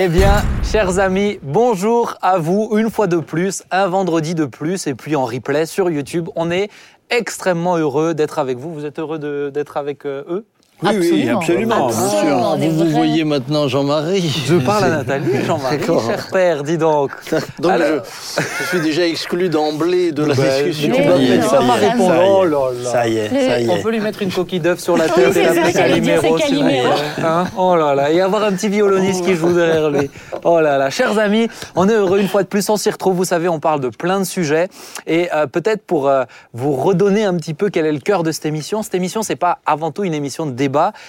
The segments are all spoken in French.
Eh bien, chers amis, bonjour à vous une fois de plus, un vendredi de plus, et puis en replay sur YouTube. On est extrêmement heureux d'être avec vous. Vous êtes heureux d'être avec euh, eux? Oui, oui, absolument, bien Absolument, Vous vous voyez maintenant Jean-Marie. Je parle à Nathalie, Jean-Marie, cher père, dis donc. Donc Alors- je, je suis déjà exclu d'emblée de la Bah, discussion. mais oui, non, ça y est, répondre. ça y est. Oh là là. Ça y est, ça y On peut lui mettre une coquille d'œuf sur la Oui, tête c'est et ça, l'appeler Calimero. Hein oh là là, et avoir un petit violoniste qui joue derrière lui. Oh là là, chers amis, on est heureux une fois de plus, on s'y retrouve. Vous savez, on parle de plein de sujets et euh, peut-être pour euh, vous redonner un petit peu quel est le cœur de cette émission. Cette émission, c'est pas avant tout une émission de débat,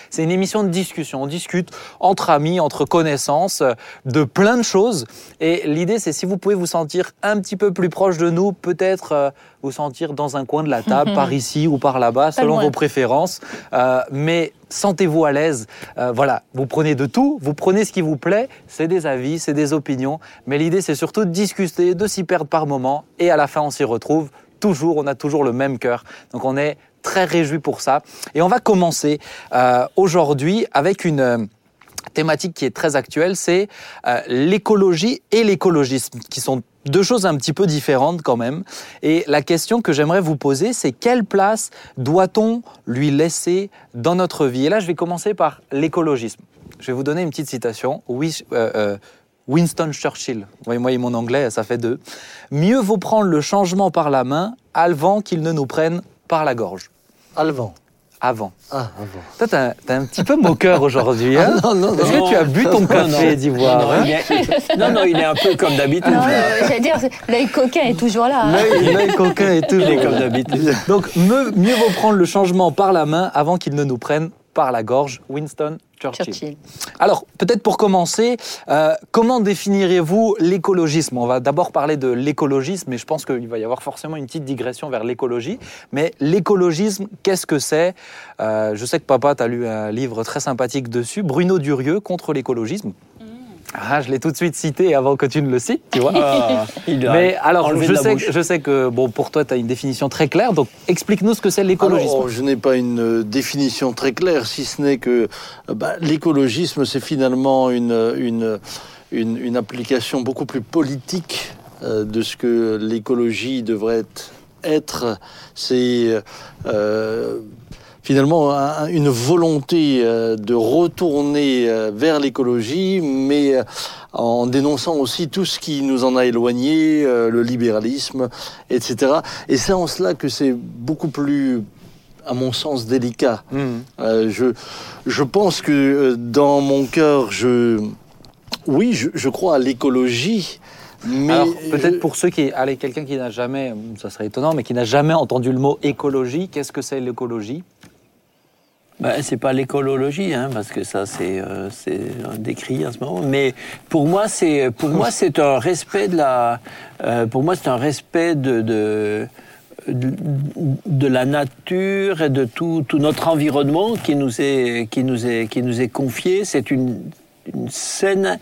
c'est une émission de discussion. On discute entre amis, entre connaissances, euh, de plein de choses. Et l'idée, c'est si vous pouvez vous sentir un petit peu plus proche de nous, peut-être euh, vous sentir dans un coin de la table, par ici ou par là-bas, selon loin. vos préférences. Euh, mais sentez-vous à l'aise. Euh, voilà, vous prenez de tout, vous prenez ce qui vous plaît. C'est des avis, c'est des opinions. Mais l'idée, c'est surtout de discuter, de s'y perdre par moment. Et à la fin, on s'y retrouve. Toujours, on a toujours le même cœur. Donc on est très réjouis pour ça. Et on va commencer euh, aujourd'hui avec une euh, thématique qui est très actuelle, c'est euh, l'écologie et l'écologisme, qui sont deux choses un petit peu différentes quand même. Et la question que j'aimerais vous poser, c'est quelle place doit-on lui laisser dans notre vie? Et là, je vais commencer par l'écologisme. Je vais vous donner une petite citation. Winston Churchill. Voyez-moi, mon anglais, ça fait deux. Mieux vaut prendre le changement par la main avant qu'il ne nous prenne par la gorge. Alvan. Avant. Ah, avant. Toi, t'as t'es un petit peu moqueur aujourd'hui. Hein Ah, non, non, non. Est-ce que tu as bu ton café d'ivoire Non, hein non, non, il est un peu comme d'habitude. Euh, j'allais dire, l'œil coquin est toujours là. hein. L'œil coquin est toujours Il est comme là. d'habitude. Donc, mieux, mieux vaut prendre le changement par la main avant qu'il ne nous prenne par la gorge. Winston Churchill. Churchill. Alors, peut-être pour commencer, euh, comment définiriez-vous l'écologisme? On va d'abord parler de l'écologisme, et je pense qu'il va y avoir forcément une petite digression vers l'écologie. Mais l'écologisme, qu'est-ce que c'est? Euh, Je sais que papa, tu as lu un livre très sympathique dessus, Bruno Durieux, contre l'écologisme. Ah, je l'ai tout de suite cité avant que tu ne le cites, tu vois. Ah, il Mais alors, je sais, que- je sais que bon, pour toi, tu as une définition très claire, donc explique-nous ce que c'est l'écologisme. Alors, je n'ai pas une euh, définition très claire, si ce n'est que euh, bah, l'écologisme, c'est finalement une, une, une, une application beaucoup plus politique euh, de ce que l'écologie devrait être. C'est euh, finalement un- une volonté euh, de retourner euh, vers l'écologie, mais euh, en dénonçant aussi tout ce qui nous en a éloigné, le libéralisme, etc. Et c'est en cela que c'est beaucoup plus, à mon sens, délicat. Euh, je, je pense que dans mon cœur, je, oui, je, je crois à l'écologie, mais Alors, peut-être je- pour ceux qui. Allez, quelqu'un qui n'a jamais. Ça serait étonnant, mais qui n'a jamais entendu le mot écologie, qu'est-ce que c'est l'écologie? Ben, c'est pas l'écologie, hein, parce que ça c'est euh, décrit en ce moment. Mais pour moi c'est pour moi c'est un respect de la euh, pour moi c'est un respect de, de la nature et de tout, tout notre environnement qui nous est qui nous est qui nous est confié. C'est une, une saine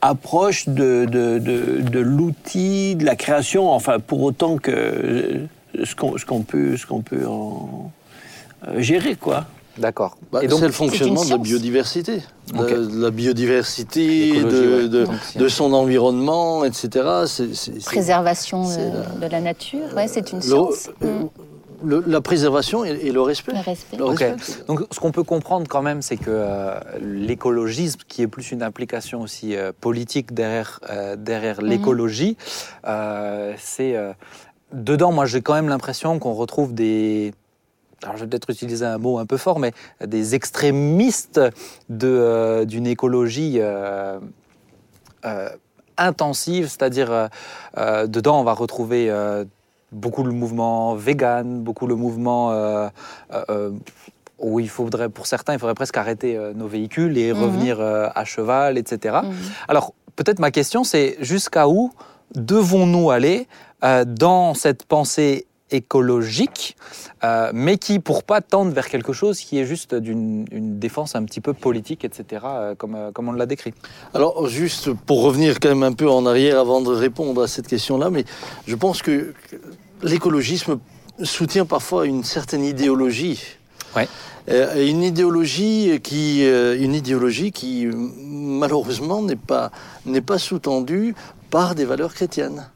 approche de de, de, l'outil de la création. Enfin pour autant que ce qu'on peut ce peut euh, gérer quoi. D'accord. Bah, Et donc, c'est le fonctionnement de la biodiversité. De- Ok. De, la biodiversité, de, son environnement, etc. C'est- c'est- c'est- Préservation c'est de, de la nature, ouais, c'est une science. euh, Mm. le- la préservation et, et le respect. Le respect. Le respect. Donc, ce qu'on peut comprendre quand même, c'est que euh, l'écologisme, qui est plus une implication aussi euh, politique derrière, euh, derrière Mhm. l'écologie, euh, c'est. euh, dedans, moi, j'ai quand même l'impression qu'on retrouve des. Alors, je vais peut-être utiliser un mot un peu fort, mais des extrémistes de, euh, d'une écologie euh, euh, intensive, c'est-à-dire, euh, dedans, on va retrouver. beaucoup le mouvement vegan, beaucoup le mouvement où il faudrait, pour certains, il faudrait presque arrêter nos véhicules et Mhm. revenir à cheval, etc. Mhm. Alors, peut-être ma question, c'est jusqu'à où devons-nous aller dans cette pensée écologique, euh, mais qui, pour pas tendre vers quelque chose qui est juste d'une une défense un petit peu politique, etc., euh, comme, euh, comme on l'a décrit. Alors, juste pour revenir quand même un peu en arrière avant de répondre à cette question-là, mais je pense que l'écologisme soutient parfois une certaine idéologie. Et une idéologie qui, une idéologie qui malheureusement n'est pas, n'est pas sous-tendue par des valeurs chrétiennes.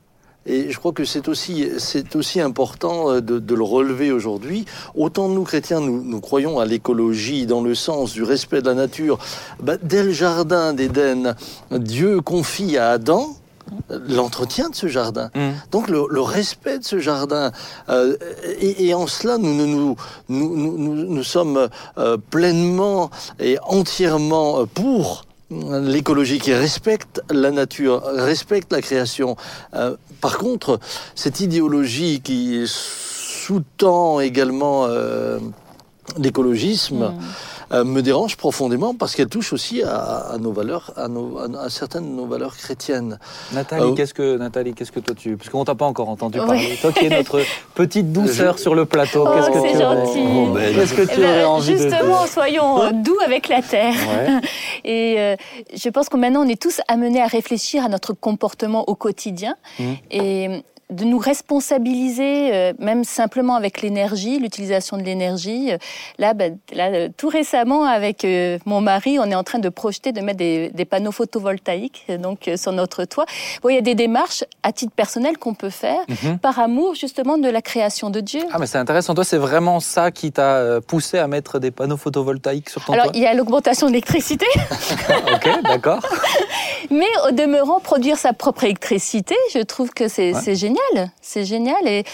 Et je crois que c'est aussi, c'est aussi important euh, de, le relever aujourd'hui. Autant nous, chrétiens, nous, nous croyons à l'écologie dans le sens du respect de la nature. Bah, dès le jardin d'Éden, Dieu confie à Adam l'entretien de ce jardin. Mm. Donc le, respect de ce jardin. Euh, et, en cela, nous, nous, nous, nous sommes euh, pleinement et entièrement pour l'écologie qui respecte la nature, respecte la création. Euh, par contre, cette idéologie qui sous-tend également euh, l'écologisme, mm. Euh, me dérange profondément parce qu'elle touche aussi à, nos valeurs, à, nos, à, certaines de nos valeurs chrétiennes. Nathalie, euh, qu'est-ce que Nathalie, qu'est-ce que toi tu, parce qu'on t'a pas encore entendu parler. Toi qui es notre petite douceur sur le plateau, oh, qu'est-ce que tu gentil. Ben, qu'est-ce que tu eh ben, envie Justement, soyons doux avec la terre. Et euh, je pense que maintenant on est tous amenés à réfléchir à notre comportement au quotidien. Mmh. Et de nous responsabiliser, euh, même simplement avec l'énergie, l'utilisation de l'énergie. Là, bah, là, euh, tout récemment, avec euh, mon mari, on est en train de projeter de mettre des, panneaux photovoltaïques donc sur notre toit. Bon, il y a des démarches à titre personnel qu'on peut faire mhm. par amour justement de la création de Dieu. Ah, mais c'est intéressant. Toi, c'est vraiment ça qui t'a poussé à mettre des panneaux photovoltaïques sur ton Alors, toit? il y a l'augmentation de l'électricité. ok, d'accord. mais au demeurant, produire sa propre électricité, je trouve que c'est génial c'est génial. Et,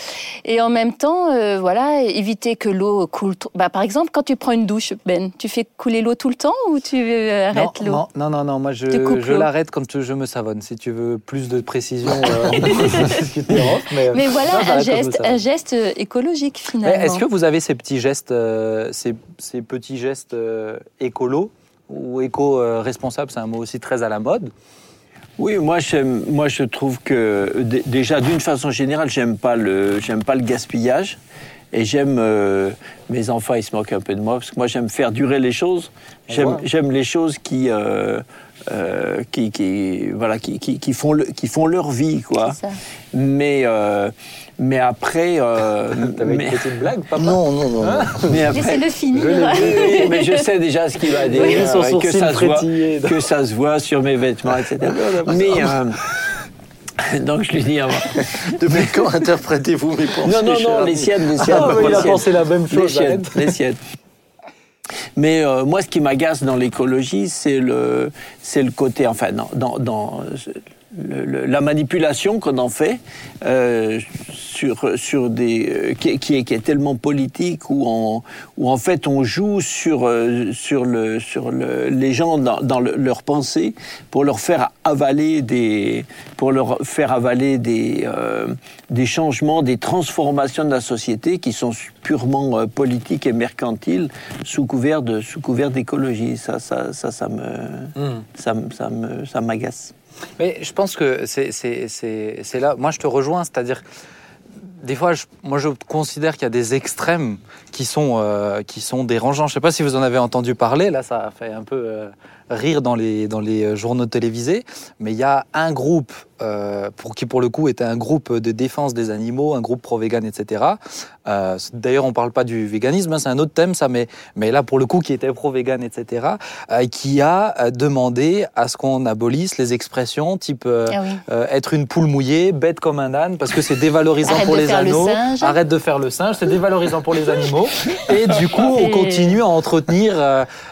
et en même temps, euh, voilà, éviter que l'eau coule. Bah, par exemple, quand tu prends une douche, Ben, tu fais couler l'eau tout le temps ou tu euh, arrêtes l'eau? non, non, non, moi je, je l'arrête quand je me savonne. Si tu veux plus de précision, euh, mais, mais, voilà, un, geste, un geste écologique finalement. Est-ce que vous avez ces petits gestes, ces, ces, petits gestes écolos ou éco-responsables C'est un mot aussi très à la mode. Oui, moi, moi je trouve que déjà d'une façon générale, j'aime pas le, j'aime pas le gaspillage. Et j'aime, euh, mes enfants, ils se moquent un peu de moi, parce que moi, j'aime faire durer les choses. J'aime les choses qui, euh, euh, qui, qui, voilà, qui, qui, qui, font le, qui font leur vie, quoi. Ça. Mais, mais après. Euh, T'avais mais... une petite blague, papa Non, non, non. Hein mais après, J'essaie de finir. Je mais je sais déjà ce qu'il va dire. Euh, que, ça se voit, que ça se voit sur mes vêtements, etc. mais. Donc je lui dis avant. Depuis quand interprétez-vous mes pensées Non, non, non, les siennes, les siennes. Ah, il a pensé la même chose. Les siennes, les siennes. Mais euh, moi, ce qui m'agace dans l'écologie, c'est le, c'est le côté, enfin, dans, dans, dans la manipulation qu'on en fait euh, sur, sur des, euh, qui, qui, est, qui, est, tellement politique où, en où en fait on joue sur, euh, sur, le, sur le, les gens dans, dans leurs pensées pour leur faire avaler des, pour leur faire avaler des, des changements, des transformations de la société qui sont purement politiques et mercantiles sous couvert de sous couvert d'écologie. Ça, ça, ça, ça me, mmh. ça, ça me, ça m'agace. Mais je pense que c'est là. Moi, je te rejoins, c'est-à-dire des fois, moi, je considère qu'il y a des extrêmes qui sont, euh, qui sont dérangeants. Je ne sais pas si vous en avez entendu parler. Là, ça fait un peu euh, rire dans les, dans les journaux télévisés. Mais il y a un groupe euh, pour qui pour le coup était un groupe de défense des animaux, un groupe pro-vegan, etc. Euh, D'ailleurs, on parle pas du véganisme, hein, c'est un autre thème, ça, mais, mais là pour le coup qui était pro-vegan, etc. Euh, qui a euh, demandé à ce qu'on abolisse les expressions type euh, ah être une poule mouillée, bête comme un âne, parce que c'est dévalorisant pour les animaux. Arrête de faire le singe, c'est dévalorisant pour les animaux. Et du coup, on continue à entretenir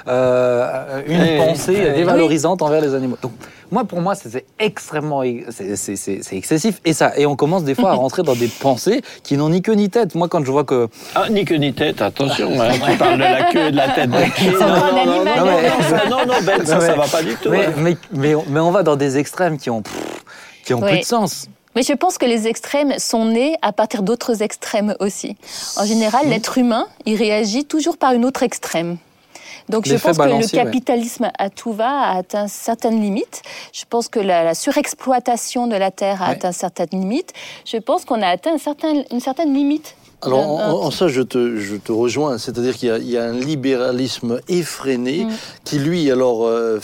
une pensée dévalorisante envers les animaux. Donc, moi, pour moi, c'est extrêmement, c'est excessif. Et ça, et on commence des fois à rentrer dans des pensées qui n'ont ni queue ni tête. Moi, quand je vois que ah, ni queue ni tête, attention, hein, tu parles de la queue et de la tête. non, non, non, non, Ben, ça, ça va pas du tout. Mais, mais, mais, on, va dans des extrêmes qui ont, qui ont plus de sens. Mais je pense que les extrêmes sont nés à partir d'autres extrêmes aussi. En général, l'être humain, il réagit toujours par une autre extrême. Donc je pense que le capitalisme à tout va a atteint certaines limites. Je pense que la, surexploitation de la terre a atteint certaines limites. Je pense qu'on a atteint une certaine limite alors, en, ça, je te, je te rejoins. C'est-à-dire qu'il y, a un libéralisme effréné mm. qui, lui, alors, euh,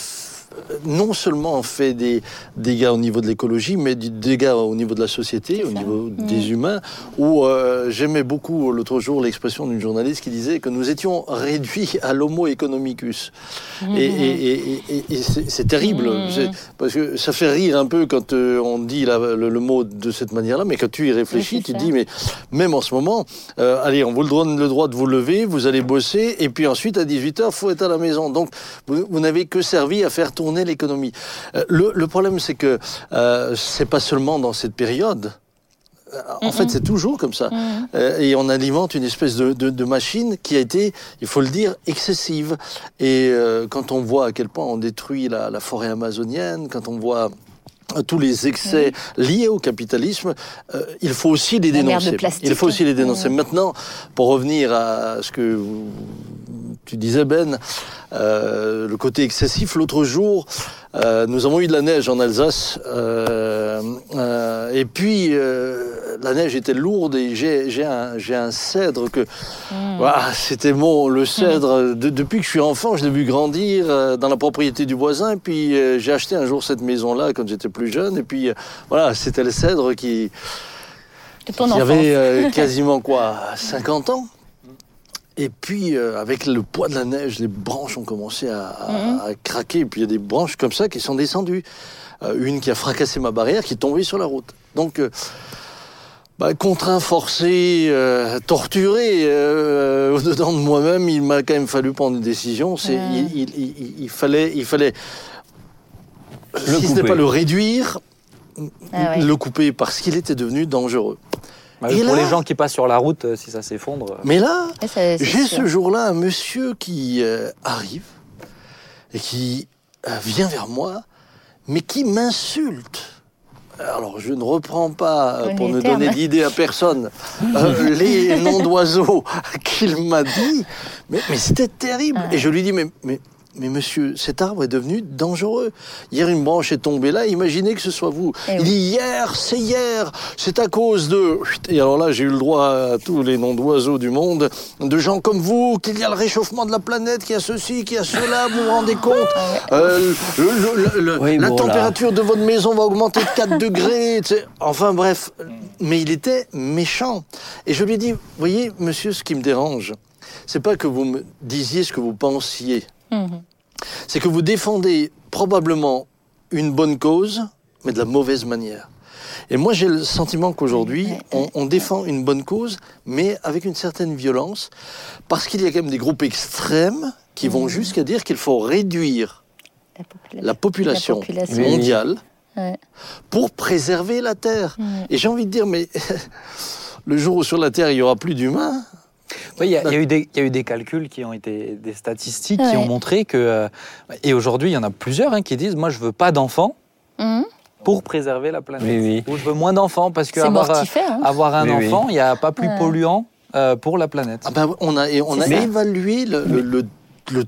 non seulement fait des dégâts au niveau de l'écologie, mais des dégâts au niveau de la société, au niveau mmh. des humains, où euh, j'aimais beaucoup l'autre jour l'expression d'une journaliste qui disait que nous étions réduits à l'homo economicus. Mmh. Et, c'est terrible, mmh. parce que ça fait rire un peu quand euh, on dit le, mot de cette manière-là, mais quand tu y réfléchis, tu te dis, mais même en ce moment, euh, allez, on vous donne le droit de vous lever, vous allez bosser, et puis ensuite à 18h, il faut être à la maison. Donc vous, vous n'avez que servi à faire tourner l'économie. Euh, le, problème, c'est que euh, c'est pas seulement dans cette période. Euh, en fait, c'est toujours comme ça. et on alimente une espèce de, machine qui a été, il faut le dire, excessive. Et quand on voit à quel point on détruit la, forêt amazonienne, quand on voit tous les excès liés au capitalisme, il faut aussi les dénoncer. il faut aussi les dénoncer. Maintenant, pour revenir à ce que tu disais, Ben, euh, le côté excessif. L'autre jour, euh, nous avons eu de la neige en Alsace, euh, et puis la neige était lourde et j'ai un, un, cèdre que hmm. c'était bon. Le cèdre, depuis que je suis enfant, je l'ai vu grandir dans la propriété du voisin. Et puis j'ai acheté un jour cette maison-là quand j'étais plus jeune. Et puis voilà, c'était le cèdre qui, qui avait quasiment quoi, 50 ans. Et puis, euh, avec le poids de la neige, les branches ont commencé à, mhm. craquer. Et puis, il y a des branches comme ça qui sont descendues. Euh, une qui a fracassé ma barrière, qui est tombée sur la route. Donc, euh, bah, contraint, forcé, torturé, au-dedans de moi-même, il m'a quand même fallu prendre une décision. C'est, il, fallait, il fallait, si ce n'est pas le réduire, ah le couper parce qu'il était devenu dangereux. Bah, pour les gens qui passent sur la route, euh, si ça s'effondre. Euh. Mais là, j'ai ce jour-là un monsieur qui euh, arrive et qui vient vers moi, mais qui m'insulte. Alors, je ne reprends pas, pour ne donner d'idée à personne, les noms d'oiseaux qu'il m'a dit, mais, c'était terrible. Et je lui dis, mais, mais mais monsieur, cet arbre est devenu dangereux. Hier, une branche est tombée là, imaginez que ce soit vous. Eh il dit hier, c'est hier, c'est à cause de... Et alors là, j'ai eu le droit à tous les noms d'oiseaux du monde, de gens comme vous, qu'il y a le réchauffement de la planète, qu'il y a ceci, qu'il y a cela, vous vous rendez compte? Euh, La température de votre maison va augmenter de 4 degrés. Enfin bref, mais il était méchant. Et je lui ai dit, voyez, monsieur, ce qui me dérange, c'est pas que vous me disiez ce que vous pensiez. C'est que vous défendez probablement une bonne cause, mais de la mauvaise manière. Et moi, j'ai le sentiment qu'aujourd'hui, on, défend une bonne cause, mais avec une certaine violence, parce qu'il y a quand même des groupes extrêmes qui vont mhm. jusqu'à dire qu'il faut réduire la population, mondiale pour préserver la Terre. Et j'ai envie de dire, mais le jour où sur la Terre il y aura plus d'humains, il y, a eu des calculs qui ont été des statistiques qui ont montré que. Euh, et aujourd'hui, il y en a plusieurs hein, qui disent Moi, je veux pas d'enfants. Mhm. Pour préserver la planète. Ou je veux moins d'enfants parce que avoir, euh, hein. avoir un enfant, il n'y a pas plus polluant euh, pour la planète. Ah ben, on a, on a évalué le, le le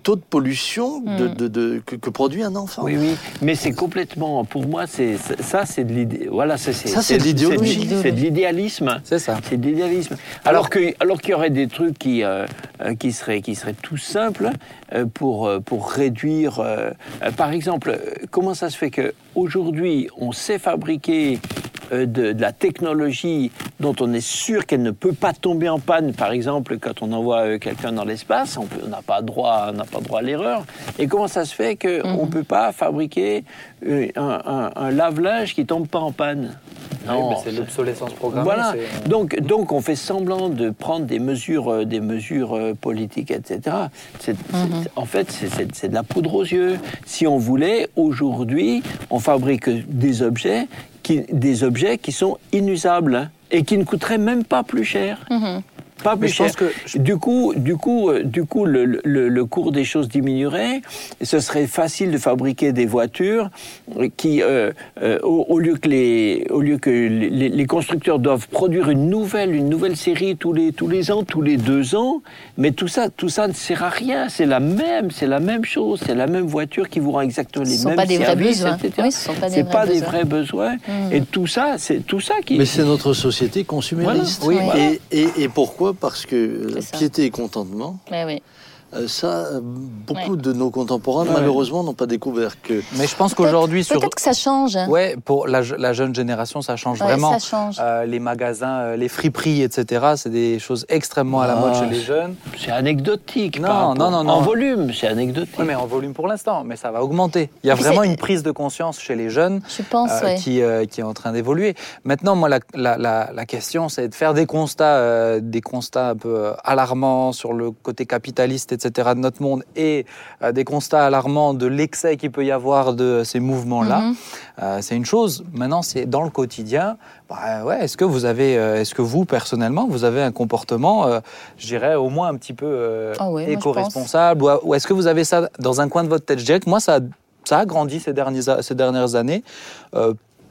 taux de pollution de, hmm. que, produit un enfant. Oui, oui, mais c'est complètement, pour moi, c'est ça, c'est de l'idée. Voilà, ça, c'est de l'idéologie. C'est de l'idéalisme. C'est ça. C'est de l'idéalisme. Alors que, alors qu'il y aurait des trucs qui, euh, euh, qui seraient, qui seraient tout simples euh, pour, pour réduire. par exemple, comment ça se fait que aujourd'hui, on sait fabriquer euh, de, la technologie dont on est sûr qu'elle ne peut pas tomber en panne, par exemple quand on envoie euh, quelqu'un dans l'espace, on n'a pas droit, n'a pas droit à l'erreur. Et comment ça se fait qu'on ne mhm. peut pas fabriquer euh, un, lave-linge qui tombe pas en panne? C'est l'obsolescence programmée. Voilà. Donc, donc, on fait semblant de prendre des mesures, des mesures politiques, etc. Mhm. En fait, c'est de la poudre aux yeux. Si on voulait, aujourd'hui, on fabrique des objets des objets qui sont inusables et qui ne coûteraient même pas plus cher. Mhm. Pas plus cher. Que... Du coup, du coup, euh, du coup le, le, cours des choses diminuerait. ce serait facile de fabriquer des voitures qui, euh, euh, au, lieu que, les, au lieu que les, les, constructeurs doivent produire une nouvelle, une nouvelle série tous les, tous les ans, tous les deux ans, mais tout ça, tout ça ne sert à rien. C'est la même, c'est la même chose, c'est la même voiture qui vous rend exactement les mêmes pas des services, vrais besoins. Oui, ce sont pas des, vrais, pas des vrais besoins. Hmm. Et tout ça, c'est tout ça qui. Mais c'est notre société consumériste. Oui, et, et, et pourquoi parce que piété et contentement. oui. Euh, ça, euh, beaucoup de nos contemporains, malheureusement, n'ont pas découvert que. Mais je pense qu'aujourd'hui, sur. Peut-être que ça change. Ouais, pour la, jeune génération, ça change vraiment. Ça change. Euh, les magasins, les friperies, etc., c'est des choses extrêmement à la mode chez les jeunes. C'est anecdotique. Non, non, non, non. En volume, c'est anecdotique. Mais en volume pour l'instant, mais ça va augmenter. Il y a vraiment une prise de conscience chez les jeunes je pense, qui, qui, est en train d'évoluer. Maintenant, moi, la, la, la question, c'est de faire des constats, des constats un peu alarmants sur le côté capitaliste, etc de notre monde et euh, des constats alarmants de l'excès qu'il peut y avoir de ces mouvements-là, mhm. euh, c'est une chose. Maintenant, c'est dans le quotidien. Bah, ouais, est-ce que vous avez, euh, est-ce que vous personnellement, vous avez un comportement, je dirais au moins un petit peu ah éco-responsable, ou, est-ce que vous avez ça dans un coin de votre tête? Je dirais que moi, ça, ça a grandi ces dernières, ces dernières années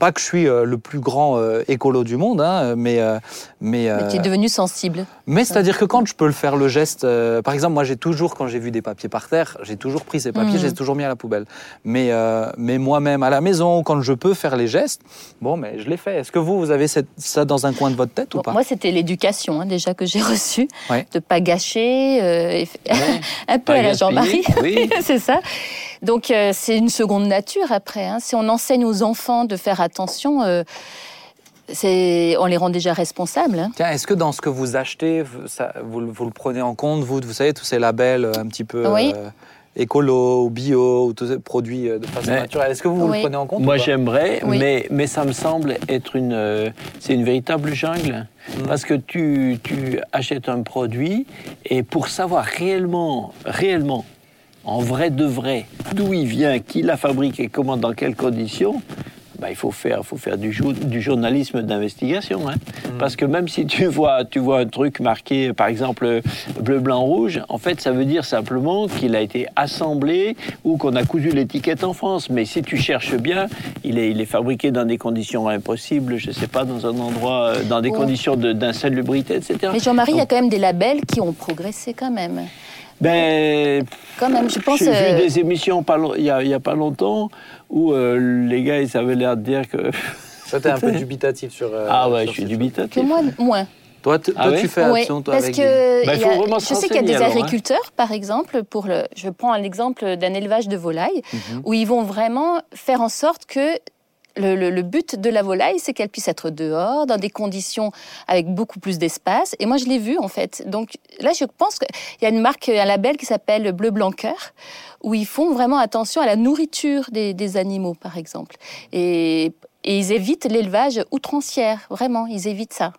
pas que je suis euh, le plus grand euh, écolo du monde, hein, mais, euh, mais, mais tu es devenu sensible. Mais c'est-à-dire que quand je peux le faire le geste, par exemple, moi j'ai toujours, quand j'ai vu des papiers par terre, j'ai toujours pris ces papiers, mmh. j'ai toujours mis à la poubelle. Mais, mais moi-même à la maison, quand je peux faire les gestes, bon, mais je l'ai fait. Est-ce que vous, vous avez ça dans un coin de votre tête ou pas? Moi, c'était l'éducation hein, déjà que j'ai reçue, de de pas gâcher, un peu à la Jean-Marie, oui. c'est ça. Donc c'est une seconde nature après. Hein. Si on enseigne aux enfants de faire attention, euh, on les rend déjà responsables. Hein. est-ce que dans ce que vous achetez, ça, vous, le prenez en compte, vous, vous savez, tous ces labels euh, un petit peu euh, écolo ou bio, ou tous ces produits de façon naturelle, est-ce que vous, le prenez en compte Moi, j'aimerais, mais, mais ça me semble être une, c'est une véritable jungle. Mm. Parce que tu, tu achètes un produit et pour savoir réellement, réellement en vrai de vrai, d'où il vient, qui l'a fabriqué, comment, dans quelles conditions, bah, il faut faire, faut faire du, du journalisme d'investigation. Hein. Mm. Parce que même si tu vois, tu vois un truc marqué, par exemple, bleu, blanc, rouge, en fait, ça veut dire simplement qu'il a été assemblé ou qu'on a cousu l'étiquette en France. Mais si tu cherches bien, il est, il est fabriqué dans des conditions impossibles, je ne sais pas, dans un endroit, euh, dans des conditions d'insalubrité, etc. Mais Jean-Marie, il y a quand même des labels qui ont progressé quand même. Ben, quand même, je pense. J'ai vu euh, des émissions il n'y a, a, pas longtemps où euh, les gars, ils avaient l'air de dire que. Ça, t'es un peu dubitatif sur. Euh, ah ouais, je suis dubitatif. moi, moins. Toi, toi ah tu fais attention, toi, parce avec que bah, je sais qu'il y a des hein. agriculteurs, par exemple, pour le, je prends un exemple d'un élevage de volailles, mhm. où ils vont vraiment faire en sorte que le, but de la volaille, c'est qu'elle puisse être dehors, dans des conditions avec beaucoup plus d'espace. Et moi, je l'ai vu, en fait. Donc là, je pense qu'il y a une marque, un label qui s'appelle Bleu Blanc où ils font vraiment attention à la nourriture des, animaux, par exemple. Et, et ils évitent l'élevage outrancière, vraiment, ils évitent ça.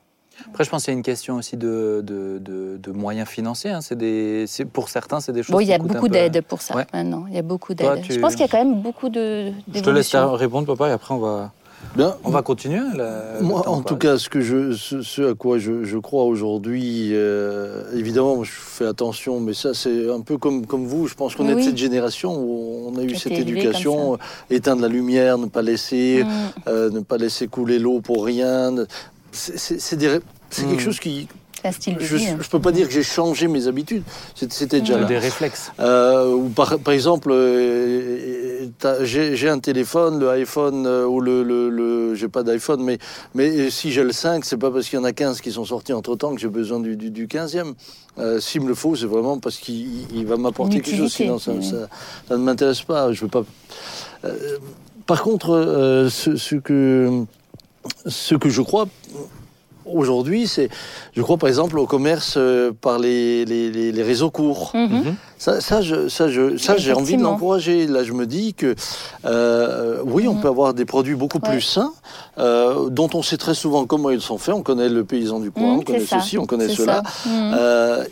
Après, je pense qu'il y a une question aussi de, de, moyens financiers. Hein. Des, pour certains, c'est des choses. Bon, il y a beaucoup d'aides pour ça maintenant. Il y a beaucoup d'aides. Je pense qu'il y a quand même beaucoup de. Je te laisse répondre, papa, et après on va. Bien. On va continuer. Moi, en tout cas, ce, que je, ce, à quoi je, crois aujourd'hui, euh, évidemment, je fais attention, mais ça, c'est un peu comme, comme vous. Je pense qu'on est de cette génération où on a eu cette éducation éteindre la lumière, ne pas laisser, mm. euh, ne pas laisser couler l'eau pour rien, c'est quelque hmm. chose qui. je ne peux pas dire que j'ai changé mes habitudes. C'était déjà là. Des réflexes. Euh, par, par, exemple, euh, j'ai un téléphone, le iPhone, euh, ou le. le, le j'ai pas d'iPhone, mais, mais si j'ai le 5, c'est pas parce qu'il y en a 15 qui sont sortis entre temps que j'ai besoin du, du, 15e. S'il me le faut, c'est vraiment parce qu'il va m'apporter quelque chose. Sinon, ça, ça, ne m'intéresse pas. Je veux pas. par contre, ce, ce que ce que je crois aujourd'hui, c'est, je crois par exemple au commerce euh, par les, les, réseaux courts. Mhm. Mhm. Ça, ça, je, ça, je, ça, j'ai envie de l'encourager. Là, je me dis que euh, oui, on mhm. peut avoir des produits beaucoup plus sains, euh, dont on sait très souvent comment ils sont faits. On connaît le paysan du coin, on connaît ceci, on connaît cela.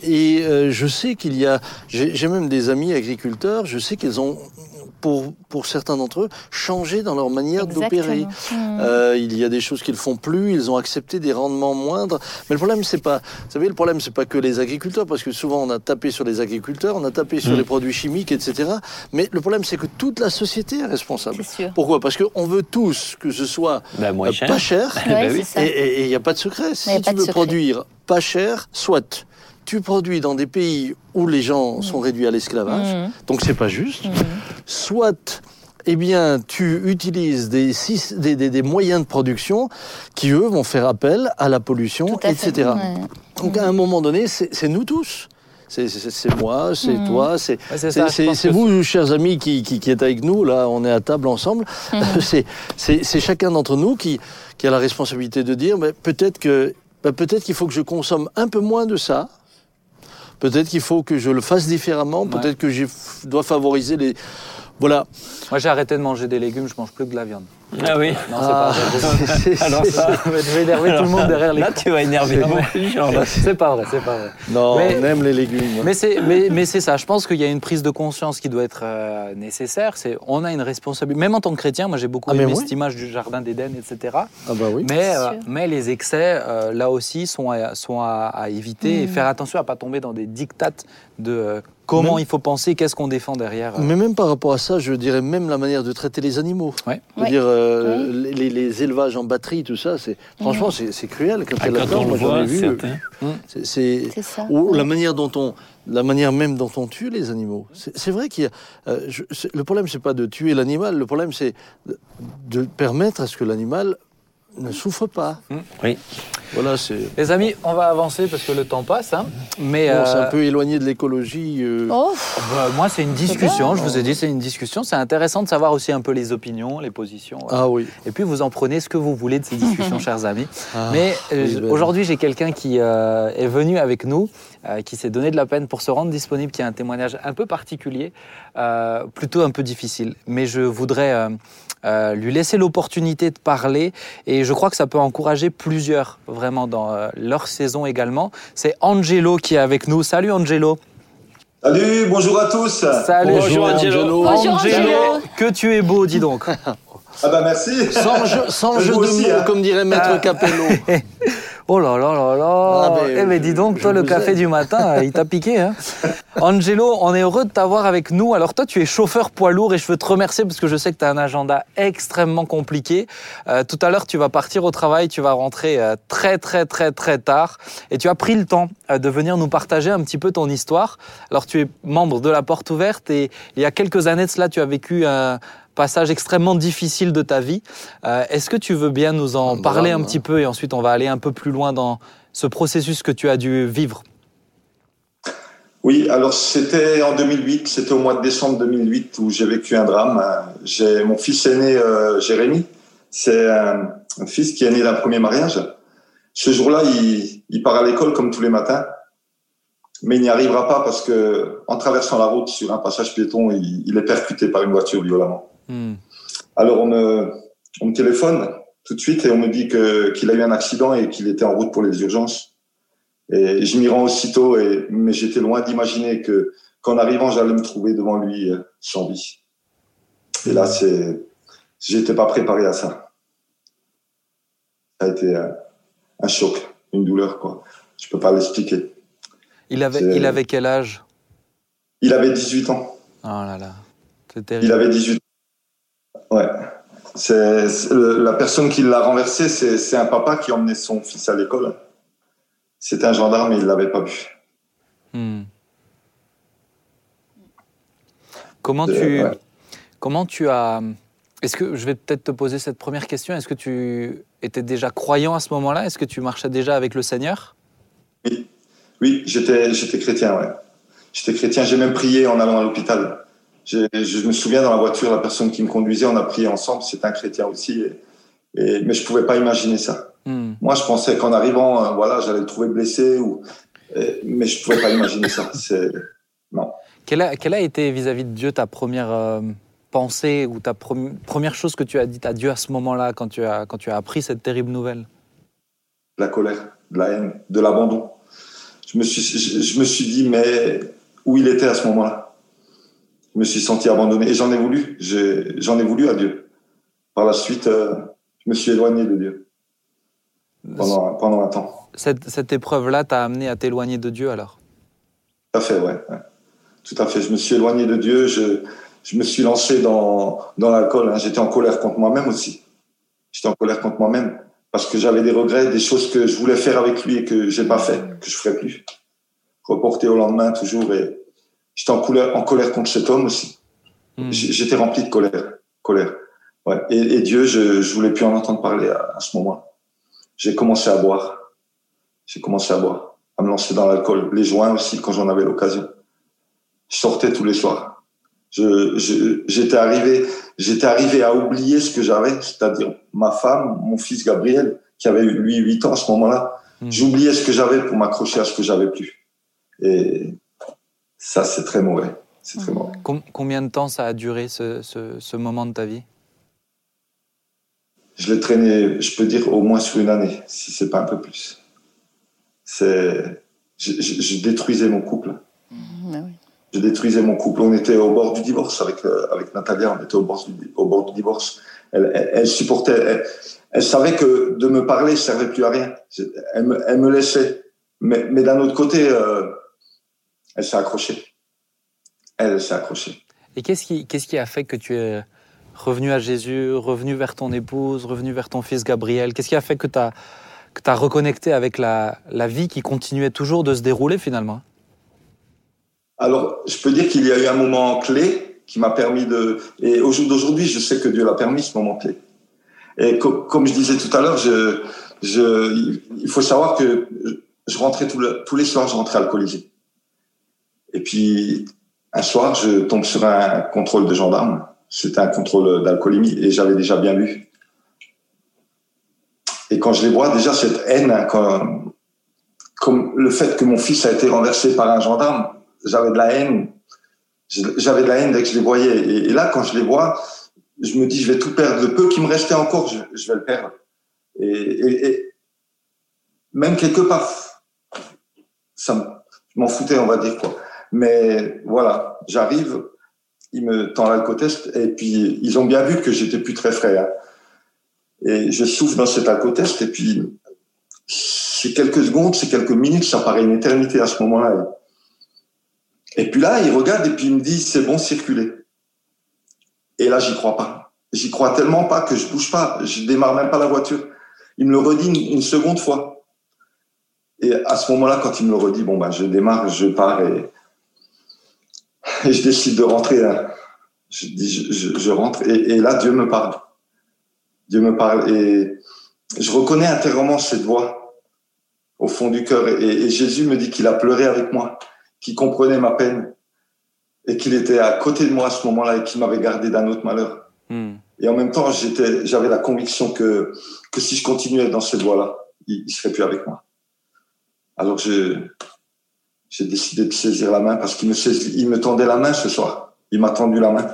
et je sais qu'il y a, j'ai même des amis agriculteurs. Je sais qu'ils ont pour, pour certains d'entre eux, changer dans leur manière d'opérer. Mmh. Euh, il y a des choses qu'ils font plus, ils ont accepté des rendements moindres. Mais le problème, c'est pas, vous savez, le problème, c'est pas que les agriculteurs, parce que souvent on a tapé sur les agriculteurs, on a tapé sur mmh. les produits chimiques, etc. Mais le problème, c'est que toute la société est responsable. Pourquoi? Parce qu'on veut tous que ce soit ben, pas cher, et il n'y a pas de secret. Si tu veux produire pas cher, soit tu produis dans des pays où les gens sont mm. réduits à l'esclavage, mm. donc c'est pas juste. Mm. Soit, eh bien, tu utilises des, des, moyens de production qui, eux, vont faire appel à la pollution, etc. Donc, à un moment donné, c'est nous tous. C'est moi, c'est toi, c'est Ouais, vous, chers amis, qui, qui, qui êtes avec nous. Là, on est à table ensemble. C'est- chacun d'entre nous qui, qui a la responsabilité de dire mais peut-être que bah, peut-être qu'il faut que je consomme un peu moins de ça. Peut-être qu'il faut que je le fasse différemment. Peut-être que je dois favoriser les. Voilà. Moi, j'ai arrêté de manger des légumes, je mange plus que de la viande. Ah oui. Non, c'est Ah, pas vrai. c'est- Alors ça, Je vais énerver tout le monde derrière les Là, tu vas énerver C'est pas vrai, c'est pas vrai. Non, Mais- on aime les légumes. Mais c'est, mais, mais c'est ça. Je pense qu'il y a une prise de conscience qui doit être euh, nécessaire. C'est, on a une responsabilité. Même en tant que chrétien, moi j'ai beaucoup Ah, aimé oui. cette image du jardin d'Éden, etc. Ah bah oui. Mais, euh, mais les excès, euh, là aussi, sont à, sont à, à éviter et Mm. faire attention à pas tomber dans des dictates de euh, comment Même- il faut penser, qu'est-ce qu'on défend derrière. euh. Mais même par rapport à ça, je dirais même la manière de traiter les animaux. Ouais. Ouais. dire, euh, les, les élevages en batterie, tout ça, c'est franchement, c'est c'est cruel. Quand, Ah, il y a Quand on le voit, c'est- C'est C'est ça. ou la manière dont on, la manière même dont on tue les animaux. C'est c'est vrai qu'il y a. euh, je- c'est- le problème, c'est pas de tuer l'animal. Le problème, c'est de, de permettre à ce que l'animal ne souffre pas. Oui. Voilà, c'est. Les amis, on va avancer parce que le temps passe. hein. Mais Bon, c'est euh, un peu éloigné de l'écologie. euh, Oh, bah, moi, c'est une discussion. Je vous ai dit, c'est une discussion. C'est intéressant de savoir aussi un peu les opinions, les positions. voilà. Ah oui. Et puis vous en prenez ce que vous voulez de ces discussions, chers amis. Ah, Mais euh, oui, ben. aujourd'hui, j'ai quelqu'un qui euh, est venu avec nous, euh, qui s'est donné de la peine pour se rendre disponible, qui a un témoignage un peu particulier, euh, plutôt un peu difficile. Mais je voudrais euh, lui laisser l'opportunité de parler et je crois que ça peut encourager plusieurs vraiment dans euh, leur saison également. C'est Angelo qui est avec nous. Salut Angelo. Salut, bonjour à tous. Salut Bonjour, Angelo. Bonjour, Angelo. Que tu es beau, dis donc. Ah bah merci. Sans jeu, sans jeu de mots, hein. comme dirait Maître Ah. Capello. Oh là là là là Ah, mais, Eh mais dis donc, je toi, le café aime. du matin, euh, il t'a piqué. Hein Angelo, on est heureux de t'avoir avec nous. Alors toi, tu es chauffeur poids lourd et je veux te remercier parce que je sais que tu as un agenda extrêmement compliqué. Euh, tout à l'heure, tu vas partir au travail, tu vas rentrer euh, très très très très tard et tu as pris le temps de venir nous partager un petit peu ton histoire. Alors tu es membre de la Porte Ouverte et il y a quelques années de cela, tu as vécu un passage extrêmement difficile de ta vie. Euh, Est-ce que tu veux bien nous en Un parler un petit peu et ensuite on va aller un peu plus loin dans ce processus que tu as dû vivre? Oui, alors c'était en 2008, c'était au mois de décembre 2008 où j'ai vécu un drame. J'ai mon fils aîné euh, Jérémy, c'est un, un fils qui est né d'un premier mariage. Ce jour-là, il, il part à l'école comme tous les matins, mais il n'y arrivera pas parce que en traversant la route sur un passage piéton, il, il est percuté par une voiture violemment. Alors on me, on me téléphone tout de suite et on me dit que qu'il a eu un accident et qu'il était en route pour les urgences. Et je m'y rends aussitôt, et, mais j'étais loin d'imaginer que qu'en arrivant j'allais me trouver devant lui euh, sans vie. Et là c'est, j'étais pas préparé à ça. Ça a été euh, un choc, une douleur quoi. Je peux pas l'expliquer. Il avait, il avait quel âge? Il avait 18 ans. Oh là là, c'est Il terrible. avait 18 ans. Ouais. C'est, c'est- le- la personne qui l'a renversé, c'est, c'est un papa qui emmenait son fils à l'école. C'était un gendarme et il l'avait pas vu. Hmm. Comment tu, ouais. comment tu as, est-ce que je vais peut-être te poser cette première question Est-ce que tu étais déjà croyant à ce moment-là? Est-ce que tu marchais déjà avec le Seigneur? Oui, j'étais, j'étais chrétien, ouais. J'étais chrétien, j'ai même prié en allant à l'hôpital. Je me souviens dans la voiture, la personne qui me conduisait, on a prié ensemble, c'est un chrétien aussi. Et, et- mais je pouvais pas imaginer ça. Hmm. Moi, je pensais qu'en arrivant, euh, voilà, j'allais le trouver blessé, ou, et- mais je pouvais pas imaginer ça. C'est, Quelle a, quelle a été vis-à-vis de Dieu ta première euh, pensée ou ta première chose que tu as dit à Dieu à ce moment-là quand tu as, quand tu as appris cette terrible nouvelle? De la colère, de la haine, de l'abandon. Je me suis, je, je me suis dit, mais où il était à ce moment-là? Je me suis senti abandonné et j'en ai voulu. J'en ai voulu à Dieu. Par la suite, euh, je me suis éloigné de Dieu pendant, pendant un temps. Cette, cette épreuve-là t'a amené à t'éloigner de Dieu alors? Tout à fait, ouais. ouais. Tout à fait. Je me suis éloigné de Dieu. Je, je me suis lancé dans, dans l'alcool. hein. J'étais en colère contre moi-même aussi. J'étais en colère contre moi-même parce que j'avais des regrets, des choses que je voulais faire avec lui et que j'ai pas fait, que je ferai plus. Reporté au lendemain toujours et j'étais en colère, en colère contre cet homme aussi. Hmm. J'étais rempli de colère, colère. Ouais. Et, et Dieu, je, je voulais plus en entendre parler à, à ce moment-là. J'ai commencé à boire. J'ai commencé à boire. à me lancer dans l'alcool, les joints aussi quand j'en avais l'occasion. Je sortais tous les soirs. Je, j'étais arrivé, j'étais arrivé à oublier ce que j'avais, c'est-à-dire ma femme, mon fils Gabriel, qui avait lui 8 ans à ce moment-là. Hmm. J'oubliais ce que j'avais pour m'accrocher à ce que j'avais plus. Et ça, c'est très mauvais. C'est très mauvais. Combien de temps ça a duré ce, ce, ce moment de ta vie? Je l'ai traîné, je peux dire, au moins sur une année, si c'est pas un peu plus. C'est, je, je, détruisais mon couple. Mmh, bah je détruisais mon couple. On était au bord du divorce avec, euh, avec Natalia, on était au bord du, au bord du divorce. Elle, elle, supportait, elle, savait que de me parler ne servait plus à rien. Elle me, elle me laissait. Mais, mais d'un autre côté, euh, elle s'est accrochée. Elle s'est accrochée. Et qu'est-ce qui, qu'est-ce qui a fait que tu es revenu à Jésus, revenu vers ton épouse, revenu vers ton fils Gabriel? Qu'est-ce qui a fait que tu as, que as reconnecté avec la, la vie qui continuait toujours de se dérouler finalement? Alors, je peux dire qu'il y a eu un moment clé qui m'a permis de... Et au jour d'aujourd'hui, je sais que Dieu l'a permis, ce moment clé. Et comme je disais tout à l'heure, je, je, il faut savoir que je rentrais tous les soirs, je rentrais alcoolisé. Et puis, un soir, je tombe sur un contrôle de gendarme. C'était un contrôle d'alcoolémie et j'avais déjà bien bu. Et quand je les vois, déjà cette haine, hein, comme le fait que mon fils a été renversé par un gendarme, j'avais de la haine. J'avais de la haine dès que je les voyais. Et, là, quand je les vois, je me dis, je vais tout perdre. Le peu qui me restait encore, je, vais le perdre. Et, et, même quelque part, ça m'en foutait, on va dire quoi. Mais voilà, j'arrive, il me tend l'alcotest et puis ils ont bien vu que j'étais plus très frais. Hein. Et je souffle dans cet alcotest et puis c'est quelques secondes, c'est quelques minutes, ça paraît une éternité à ce moment-là. Et puis là, il regarde et puis il me dit c'est bon, circuler. Et là, j'y crois pas. J'y crois tellement pas que je bouge pas, je démarre même pas la voiture. Il me le redit une, seconde fois. Et à ce moment-là, quand il me le redit, bon, bah, je démarre, je pars et, je décide de rentrer. Je, dis, je, rentre et, là, Dieu me parle. Dieu me parle et je reconnais intérieurement cette voix au fond du cœur. Et, Jésus me dit qu'il a pleuré avec moi, qu'il comprenait ma peine et qu'il était à côté de moi à ce moment-là et qu'il m'avait gardé d'un autre malheur. Hmm. Et en même temps, j'étais, j'avais la conviction que, que si je continuais dans cette voie-là, il, ne serait plus avec moi. Alors je, j'ai décidé de saisir la main parce qu'il me, tendait la main ce soir. Il m'a tendu la main.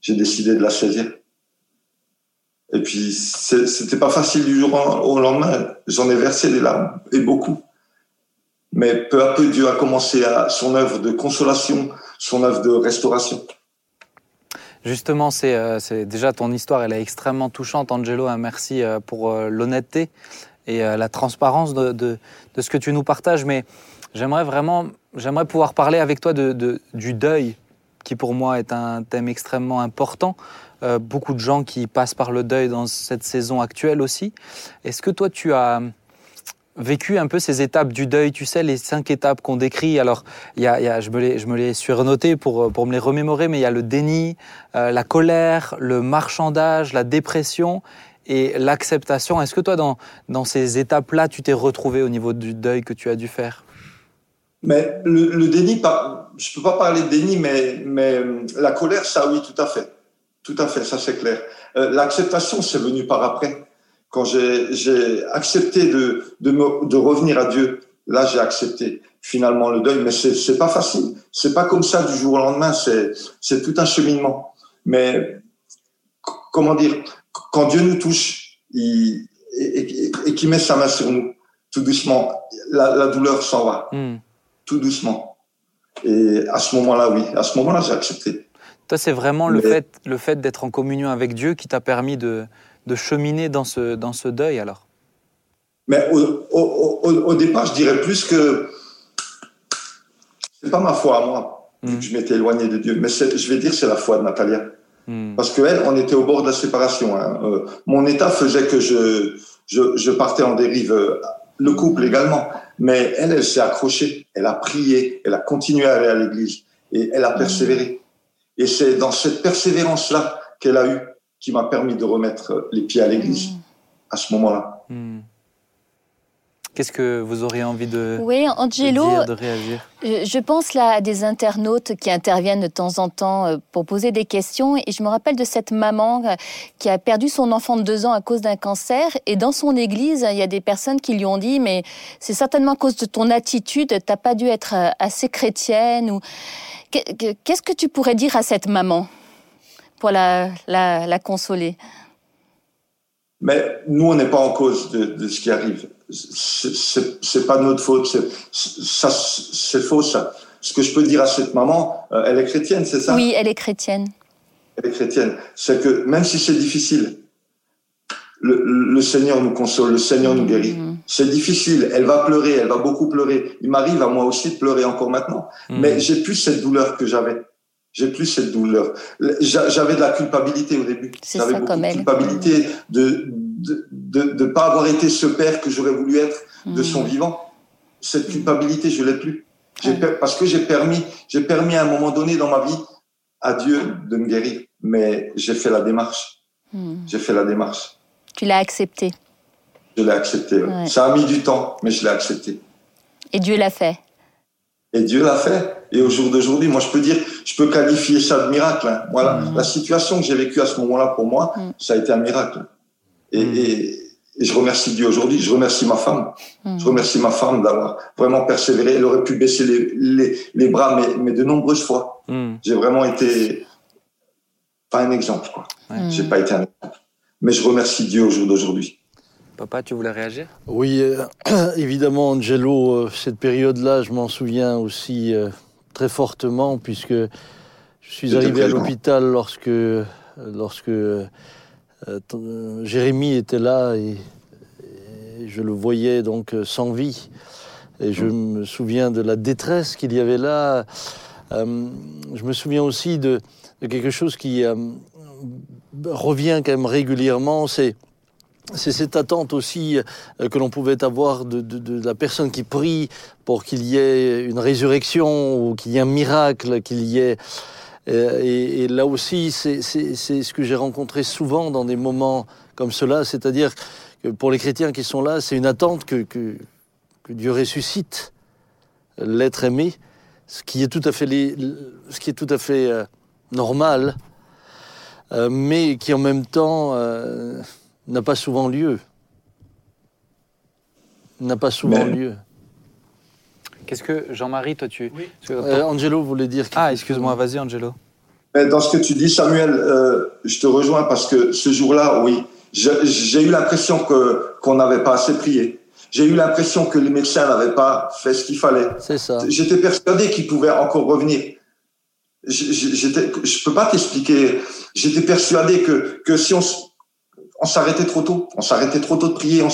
J'ai décidé de la saisir. Et puis, c'était pas facile du jour au lendemain. J'en ai versé des larmes, et beaucoup. Mais peu à peu, Dieu a commencé à son œuvre de consolation, son œuvre de restauration. Justement, c'est euh, déjà ton histoire, elle est extrêmement touchante, Angelo. Un merci euh, pour euh, l'honnêteté et la transparence de, de, de, ce que tu nous partages. Mais J'aimerais vraiment, j'aimerais pouvoir parler avec toi du deuil, qui pour moi est un thème extrêmement important. Euh, beaucoup de gens qui passent par le deuil dans cette saison actuelle aussi. Est-ce que toi, tu as vécu un peu ces étapes du deuil, tu sais, les cinq étapes qu'on décrit? Alors, il y a, je me les, suis renoté pour, pour me les remémorer, mais il y a le déni, euh, la colère, le marchandage, la dépression et l'acceptation. Est-ce que toi, dans, dans ces étapes-là, tu t'es retrouvé au niveau du deuil que tu as dû faire? Mais le, déni, je ne peux pas parler de déni, mais, mais la colère, ça oui, tout à fait. Tout à fait, ça c'est clair. Euh, l'acceptation, c'est venu par après. Quand j'ai accepté de, de, revenir à Dieu, là j'ai accepté finalement le deuil, mais c'est pas facile. C'est pas comme ça du jour au lendemain, c'est tout un cheminement. Mais comment dire, quand Dieu nous touche et, et, qu'il met sa main sur nous, tout doucement, la, la douleur s'en va. Hmm tout doucement. Et à ce moment-là, oui, à ce moment-là, j'ai accepté. Toi, c'est vraiment le fait, le fait d'être en communion avec Dieu qui t'a permis de, de, cheminer dans ce, dans ce deuil, alors? Mais au, au, au, départ, je dirais plus que c'est pas ma foi à moi, que hmm. je m'étais éloigné de Dieu, mais je vais dire c'est la foi de Natalia. Hmm. Parce qu'elle, on était au bord de la séparation. Hein. Euh, mon état faisait que je, je, je partais en dérive, euh, le couple également. Mais elle, elle s'est accrochée, elle a prié, elle a continué à aller à l'église et elle a mm. persévéré. Et c'est dans cette persévérance-là qu'elle a eu qui m'a permis de remettre les pieds à l'église mm. à ce moment-là. Mm. Qu'est-ce que vous auriez envie de, oui, Angelo, de, dire, de réagir Je pense là à des internautes qui interviennent de temps en temps euh, pour poser des questions. Et je me rappelle de cette maman euh, qui a perdu son enfant de deux ans à cause d'un cancer. Et dans son église, il y a des personnes qui lui ont dit, mais c'est certainement à cause de ton attitude, t'as pas dû être euh, assez chrétienne. Ou qu'est-ce que tu pourrais dire à cette maman pour la, la, la consoler? Mais nous, on n'est pas en cause de, de ce qui arrive. C'est pas notre faute. C'est faux, ça. Ce que je peux dire à cette maman, euh, elle est chrétienne, c'est ça? Oui, elle est chrétienne. Elle est chrétienne. C'est que même si c'est difficile, le, le, Seigneur nous console, le Seigneur nous guérit. Mmh. C'est difficile. Elle va pleurer, elle va beaucoup pleurer. Il m'arrive à moi aussi de pleurer encore maintenant. Mmh. Mais j'ai plus cette douleur que j'avais. J'ai plus cette douleur. J'avais de la culpabilité au début. J'avais beaucoup de culpabilité de de ne de, pas avoir été ce père que j'aurais voulu être de son hmm. vivant. Cette culpabilité, je l'ai plus. Parce que j'ai permis, j'ai permis à un moment donné dans ma vie à Dieu de me guérir. Mais j'ai fait la démarche. Hmm. J'ai fait la démarche. Tu l'as accepté. Je l'ai accepté. Ça a mis du temps, mais je l'ai accepté. Et Dieu l'a fait. Et Dieu l'a fait. Et au jour d'aujourd'hui, moi, je peux dire, je peux qualifier ça de miracle. Hein. Voilà, mm. la situation que j'ai vécue à ce moment-là, pour moi, mm. ça a été un miracle. Et, mm. et, et je remercie Dieu aujourd'hui. Je remercie ma femme. Je remercie ma femme d'avoir vraiment persévéré. Elle aurait pu baisser les, les, les bras, mais, mais, de nombreuses fois. J'ai vraiment été pas un exemple, quoi. J'ai pas été un exemple. Mais je remercie Dieu au jour d'aujourd'hui. Papa, tu voulais réagir? Oui, euh, évidemment, Angelo, euh, cette période-là, je m'en souviens aussi euh, très fortement, puisque je suis arrivé à l'hôpital lorsque, lorsque Jérémy était là et, je le voyais donc sans vie. Et je me souviens de la détresse qu'il y avait là. je me souviens aussi de, de quelque chose qui revient quand même régulièrement, c'est c'est cette attente aussi euh, que l'on pouvait avoir de, la personne qui prie pour qu'il y ait une résurrection ou qu'il y ait un miracle, qu'il y ait... Euh, et, là aussi, c'est ce que j'ai rencontré souvent dans des moments comme cela, c'est-à-dire que pour les chrétiens qui sont là, c'est une attente que, Dieu ressuscite l'être aimé, ce qui est tout à fait, euh, normal, mais qui en même temps... n'a pas souvent lieu. N'a pas souvent lieu. Qu'est-ce que, Jean-Marie, toi, tu... Oui. Euh, Angelo voulait dire... Ah, excuse-moi, vas-y, Angelo. Dans ce que tu dis, Samuel, euh, je te rejoins parce que ce jour-là, oui, j'ai eu l'impression que qu'on n'avait pas assez prié. J'ai eu l'impression que les médecins n'avaient pas fait ce qu'il fallait. C'est ça. J'étais persuadé qu'il pouvait encore revenir. Je ne peux pas t'expliquer. J'étais persuadé que, que si on, on s'arrêtait trop tôt. On s'arrêtait trop tôt de prier. On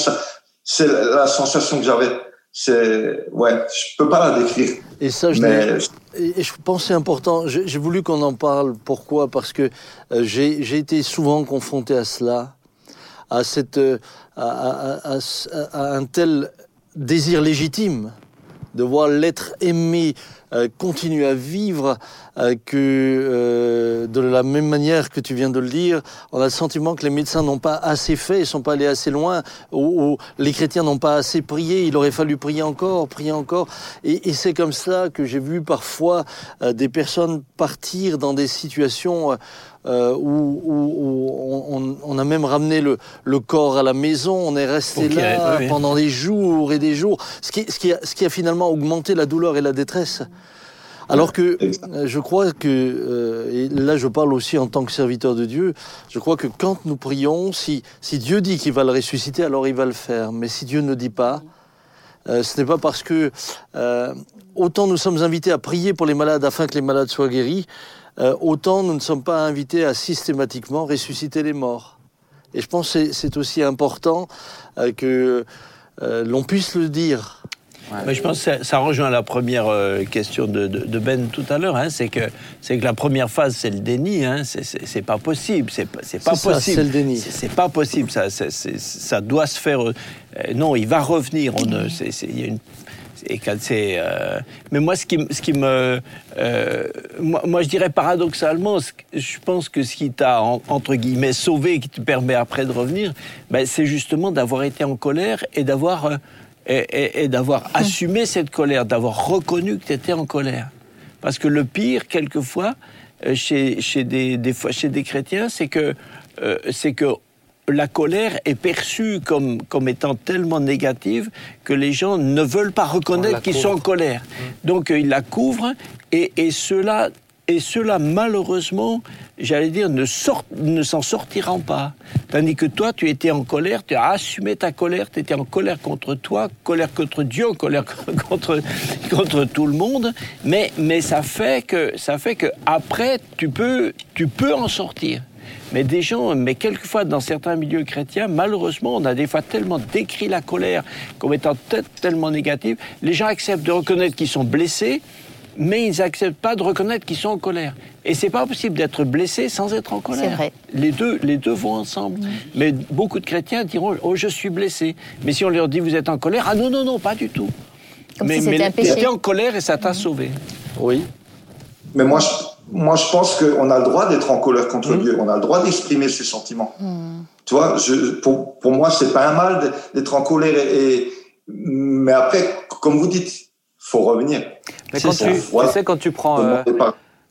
c'est la sensation que j'avais. C'est ouais, je peux pas la décrire. Et ça, je, mais... et je pensais important. J'ai voulu qu'on en parle. Pourquoi? Parce que euh, j'ai été souvent confronté à cela, à cette, euh, à, à, à, un tel désir légitime de voir l'être aimé euh, continuer à vivre, euh, que euh, de la même manière que tu viens de le dire, on a le sentiment que les médecins n'ont pas assez fait, ils sont pas allés assez loin, ou, les chrétiens n'ont pas assez prié, il aurait fallu prier encore, prier encore. Et, et c'est comme ça que j'ai vu parfois des personnes partir dans des situations euh, où, où, on, on, a même ramené le, le, corps à la maison, on est resté là pendant des jours et des jours, ce qui, ce, qui a, ce qui a finalement augmenté la douleur et la détresse. Alors que euh, je crois que, euh, et là je parle aussi en tant que serviteur de Dieu, je crois que quand nous prions, si, si Dieu dit qu'il va le ressusciter, alors il va le faire. Mais si Dieu ne dit pas, euh, ce n'est pas parce que euh, autant nous sommes invités à prier pour les malades afin que les malades soient guéris, euh, autant nous ne sommes pas invités à systématiquement ressusciter les morts. Et je pense que c'est aussi important euh, que euh, l'on puisse le dire. Mais je pense que ça, rejoint la première question de, de, Ben tout à l'heure. Hein, c'est que c'est que la première phase c'est le déni. Hein, c'est pas possible. C'est pas possible. C'est le déni. C'est pas possible. Ça, ça doit se faire. non, il va revenir. On, il y a une et c'est. Euh, mais moi, ce qui, ce qui me, euh, moi, moi, je dirais paradoxalement, je pense que ce qui t'a entre guillemets sauvé, qui te permet après de revenir, ben, c'est justement d'avoir été en colère et d'avoir euh, et, d'avoir assumé cette colère, d'avoir reconnu que tu étais en colère. Parce que le pire, quelquefois, chez, chez, des, des, chez des chrétiens, c'est que, euh, c'est que la colère est perçue comme, comme étant tellement négative que les gens ne veulent pas reconnaître qu'ils sont en colère. Hum. Donc euh, ils la couvrent et, et cela et ceux-là, malheureusement, j'allais dire, ne, ne s'en sortiront pas. Tandis que toi, tu étais en colère, tu as assumé ta colère, tu étais en colère contre toi, colère contre Dieu, colère contre, contre tout le monde, mais, mais ça fait que, ça fait que après, tu peux, tu peux en sortir. Mais des gens, mais quelquefois dans certains milieux chrétiens, malheureusement, on a des fois tellement décrit la colère comme étant tellement négative, les gens acceptent de reconnaître qu'ils sont blessés, mais ils n'acceptent pas de reconnaître qu'ils sont en colère. Et c'est pas possible d'être blessé sans être en colère. C'est vrai. Les deux, les deux vont ensemble. Mais beaucoup de chrétiens diront Oh, je suis blessé. Mais si on leur dit Vous êtes en colère Ah non, non, non, pas du tout. mais mais tu étais en colère et ça t'a sauvé. Oui. Mais moi, je, moi, je pense qu'on a le droit d'être en colère contre hmm. Dieu. On a le droit d'exprimer ses sentiments. Hmm. Tu vois, je, pour, pour moi, c'est pas un mal d'être en colère. et, mais après, comme vous dites, faut revenir. Mais quand tu, tu, sais, quand tu prends. Euh,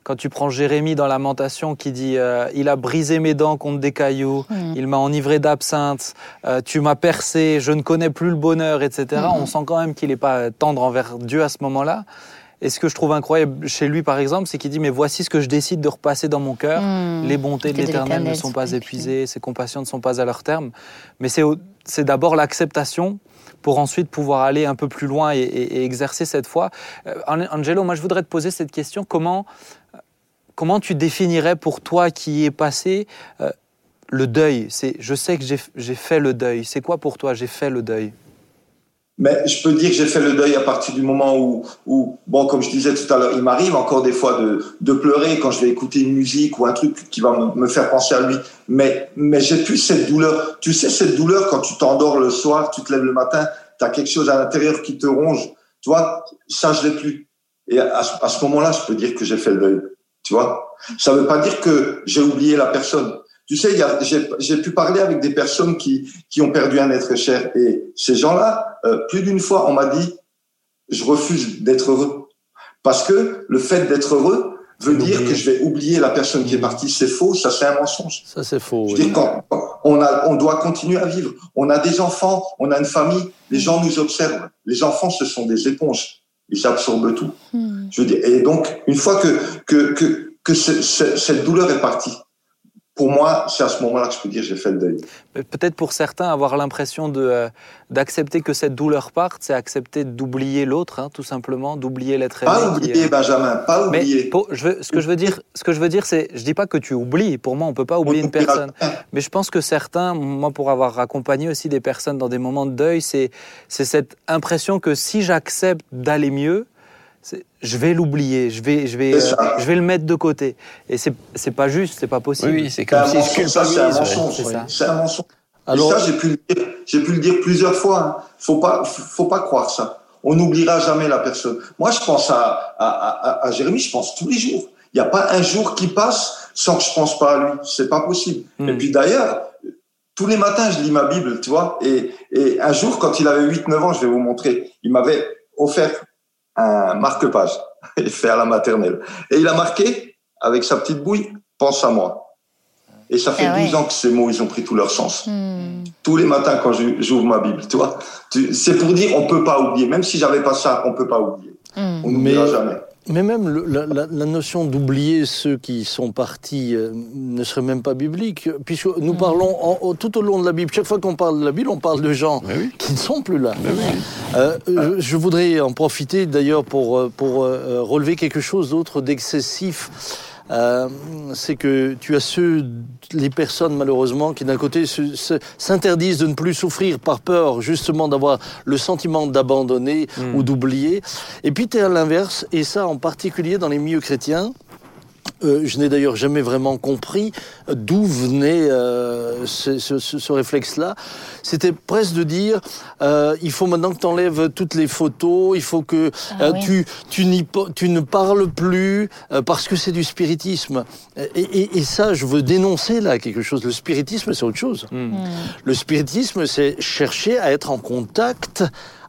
quand tu prends Jérémie dans Lamentation qui dit euh, Il a brisé mes dents contre des cailloux, hmm. il m'a enivré d'absinthe, euh, tu m'as percé, je ne connais plus le bonheur, etc. On sent quand même qu'il n'est pas tendre envers Dieu à ce moment-là. Et ce que je trouve incroyable chez lui, par exemple, c'est qu'il dit Mais voici ce que je décide de repasser dans mon cœur. Hmm. Les bontés de l'Éternel ne sont pas épuisées, ses compassions ne sont pas à leur terme. Mais c'est d'abord l'acceptation pour ensuite pouvoir aller un peu plus loin et, exercer cette foi. Euh, Angelo, moi je voudrais te poser cette question. Comment, comment tu définirais pour toi qui est passé euh, le deuil? C'est, Je sais que j'ai fait le deuil. C'est quoi pour toi j'ai fait le deuil? Mais je peux dire que j'ai fait le deuil à partir du moment où, où bon, comme je disais tout à l'heure, il m'arrive encore des fois de, de pleurer quand je vais écouter une musique ou un truc qui va me, faire penser à lui. Mais, mais j'ai plus cette douleur. Tu sais, cette douleur quand tu t'endors le soir, tu te lèves le matin, tu as quelque chose à l'intérieur qui te ronge. Tu vois, ça, je l'ai plus. Et à, à ce moment-là, je peux dire que j'ai fait le deuil. Tu vois, ça veut pas dire que j'ai oublié la personne. Tu sais, j'ai pu parler avec des personnes qui, qui ont perdu un être cher. Et ces gens-là, euh, plus d'une fois, on m'a dit, je refuse d'être heureux. Parce que le fait d'être heureux veut dire que je vais oublier la personne qui est partie. C'est faux, ça c'est un mensonge. Ça c'est faux. Je dis, quand on, a, on doit continuer à vivre. On a des enfants, on a une famille, les gens nous observent. Les enfants, ce sont des éponges. Ils absorbent tout. Hmm. Je dis, et donc, une fois que, que, que, que cette douleur est partie, pour moi, c'est à ce moment-là que je peux dire j'ai fait le deuil. Peut-être pour certains, avoir l'impression de, euh, d'accepter que cette douleur parte, c'est accepter d'oublier l'autre, hein, tout simplement, d'oublier l'être aimé. Pas oublier, Benjamin, pas oublier. Mais je veux, ce que je veux dire, ce que je veux dire, c'est, je dis pas que tu oublies. Pour moi, on peut pas oublier une personne. Mais je pense que certains, moi, pour avoir accompagné aussi des personnes dans des moments de deuil, c'est, c'est cette impression que si j'accepte d'aller mieux, je vais l'oublier, je vais, je vais, euh, je vais le mettre de côté. Et c'est, c'est pas juste, c'est pas possible. Oui, c'est comme si je C'est un mensonge. C'est un mensonge. Alors, ça, j'ai pu, le dire, j'ai pu le dire plusieurs fois. Hein. Faut pas, faut pas croire ça. On n'oubliera jamais la personne. Moi, je pense à, à, à, à Jérémy, je pense tous les jours. Il n'y a pas un jour qui passe sans que je pense pas à lui. C'est pas possible. Hmm. Et puis d'ailleurs, tous les matins, je lis ma Bible, tu vois. Et, et un jour, quand il avait 8-9 ans, je vais vous montrer, il m'avait offert un marque-page et faire la maternelle. Et il a marqué, avec sa petite bouille, pense à moi. Et ça fait 12 ah ans que ces mots, ils ont pris tout leur sens. Hmm. Tous les matins quand j'ouvre ma Bible, tu vois. C'est pour dire, on peut pas oublier. Même si j'avais pas ça, on peut pas oublier. Hmm. On n'oubliera jamais. Mais même la, notion d'oublier ceux qui sont partis euh, ne serait même pas biblique, puisque nous mm. parlons tout au long de la Bible. Chaque fois qu'on parle de la Bible, on parle de gens qui ne sont plus là. Euh, je, voudrais en profiter d'ailleurs pour, euh, pour relever quelque chose d'autre d'excessif euh, c'est que tu as ceux, les personnes malheureusement, qui d'un côté s'interdisent de ne plus souffrir par peur justement d'avoir le sentiment d'abandonner hmm. ou d'oublier. Et puis tu es à l'inverse, et ça en particulier dans les milieux chrétiens, euh, je n'ai d'ailleurs jamais vraiment compris d'où venait euh, ce, réflexe-là. C'était presque de dire euh, il faut maintenant que tu enlèves toutes les photos, il faut que ah tu, tu, tu, ne parles plus parce que c'est du spiritisme. Et, ça, je veux dénoncer là quelque chose. Le spiritisme, c'est autre chose. Hmm. Hmm. Le spiritisme, c'est chercher à être en contact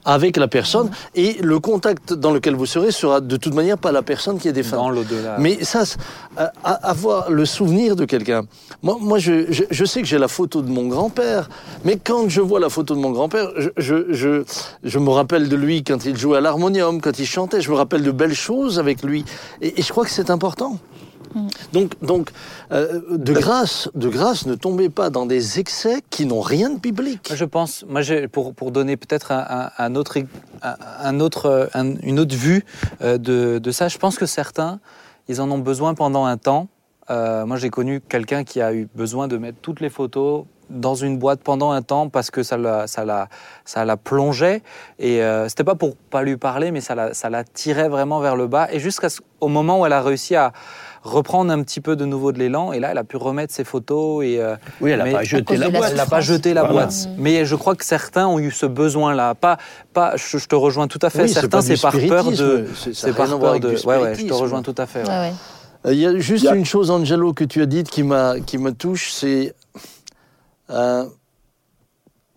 avec la personne et le contact dans lequel vous serez sera de toute manière pas la personne qui est défunte. Dans l'au-delà. Mais ça, euh, avoir le souvenir de quelqu'un. Moi, moi je, je- je sais que j'ai la photo de mon grand-père, mais quand je vois la photo de mon grand-père, je, je, je, je me rappelle de lui quand il jouait à l'harmonium, quand il chantait, je me rappelle de belles choses avec lui. Et, et je crois que c'est important. Donc, donc euh, de grâce, de grâce, ne tombez pas dans des excès qui n'ont rien de biblique. Moi, Je pense, moi, pour, pour donner peut-être un, autre, un, autre, un- une autre vue euh, de, de ça, je pense que certains, ils en ont besoin pendant un temps. Euh, moi, j'ai connu quelqu'un qui a eu besoin de mettre toutes les photos dans une boîte pendant un temps parce que ça la, ça la, ça la plongeait et euh, c'était pas pour pas lui parler mais ça la, ça la tirait vraiment vers le bas et jusqu'au moment où elle a réussi à reprendre un petit peu de nouveau de l'élan et là elle a pu remettre ses photos et euh, Oui, elle n'a pas jeté la boîte. elle n'a pas jeté la Voilà. boîte. Mais je crois que certains ont eu ce besoin-là. Pas, pas, je, je te rejoins tout à fait. Oui, certains, c'est par peur de. c'est- par peur de. Ouais, ouais, je te rejoins tout à fait. ouais. Ouais, ouais. Il y a juste Il y a- une chose, Angelo, que tu as dite qui, m'a, qui me touche, c'est euh,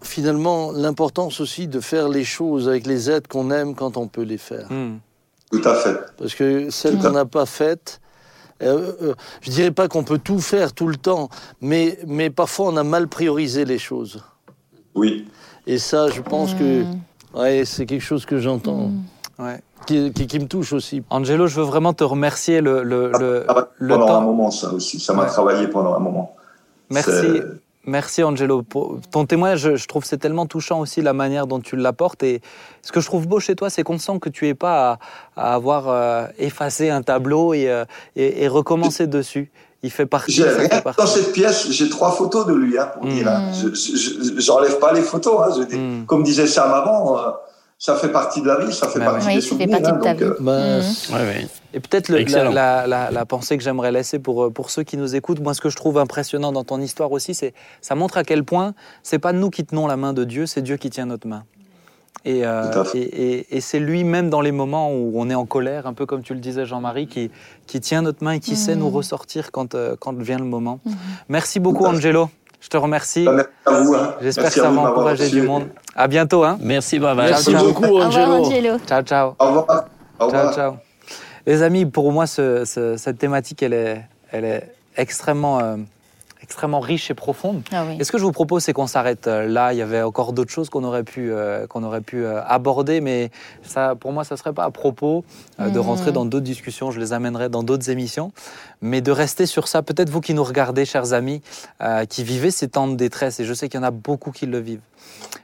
finalement l'importance aussi de faire les choses avec les êtres qu'on aime quand on peut les faire. Hmm. Tout à fait. Parce que celles qu'on n'a pas faites, euh, euh, je dirais pas qu'on peut tout faire tout le temps, mais, mais parfois on a mal priorisé les choses. Oui. Et ça, je pense que ouais, c'est quelque chose que j'entends, Ouais. qui, qui- qui me touche aussi. Angelo, je veux vraiment te remercier le, le, le, pendant un moment, ça aussi. Ça m'a Ouais. travaillé pendant un moment. Merci. Merci Angelo. Pour ton témoignage, je, trouve c'est tellement touchant aussi la manière dont tu l'apportes. Et ce que je trouve beau chez toi, c'est qu'on sent que tu es pas à, à avoir euh, effacé un tableau et, euh, et, et recommencé dessus. Il fait partie. Fait partie. dans cette pièce, j'ai trois photos de lui, hein, pour Mm. dire. hein. Je- J'enlève pas les photos. hein, je dis- Mm. Comme disait Sam avant, euh, ça fait partie de la vie, ça fait Bah partie oui. des Oui, ça fait souvenirs. partie de ta donc, euh, vie. Ouais, ouais. Et peut-être la, Excellent. la- la- la pensée que j'aimerais laisser pour, euh, pour ceux qui nous écoutent, moi ce que je trouve impressionnant dans ton histoire aussi, c'est ça montre à quel point c'est pas nous qui tenons la main de Dieu, c'est Dieu qui tient notre main. Et, euh, Tout à fait. et, et- et c'est lui même dans les moments où on est en colère, un peu comme tu le disais Jean-Marie, qui, qui tient notre main et qui sait nous ressortir quand, euh, quand vient le moment. Merci beaucoup. Angelo, je te remercie. bah, merci à vous. hein. J'espère que ça va encourager du monde. À bientôt. Hein. Merci, Baba. Merci ciao. beaucoup, Au revoir, Angelo. Angelo. Ciao, ciao. Au revoir. Au Ciao, revoir. ciao. Les amis, pour moi, ce- ce- cette thématique, elle est, elle est extrêmement, euh, extrêmement riche et profonde. Ah oui. Et ce que je vous propose, c'est qu'on s'arrête euh, là. Il y avait encore d'autres choses qu'on aurait pu, euh, qu'on aurait pu euh, aborder, mais ça, pour moi, ça serait pas à propos euh, de Mhm. rentrer dans d'autres discussions. Je les amènerai dans d'autres émissions, mais de rester sur ça. Peut-être vous qui nous regardez, chers amis, qui vivez ces temps de détresse, et je sais qu'il y en a beaucoup qui le vivent.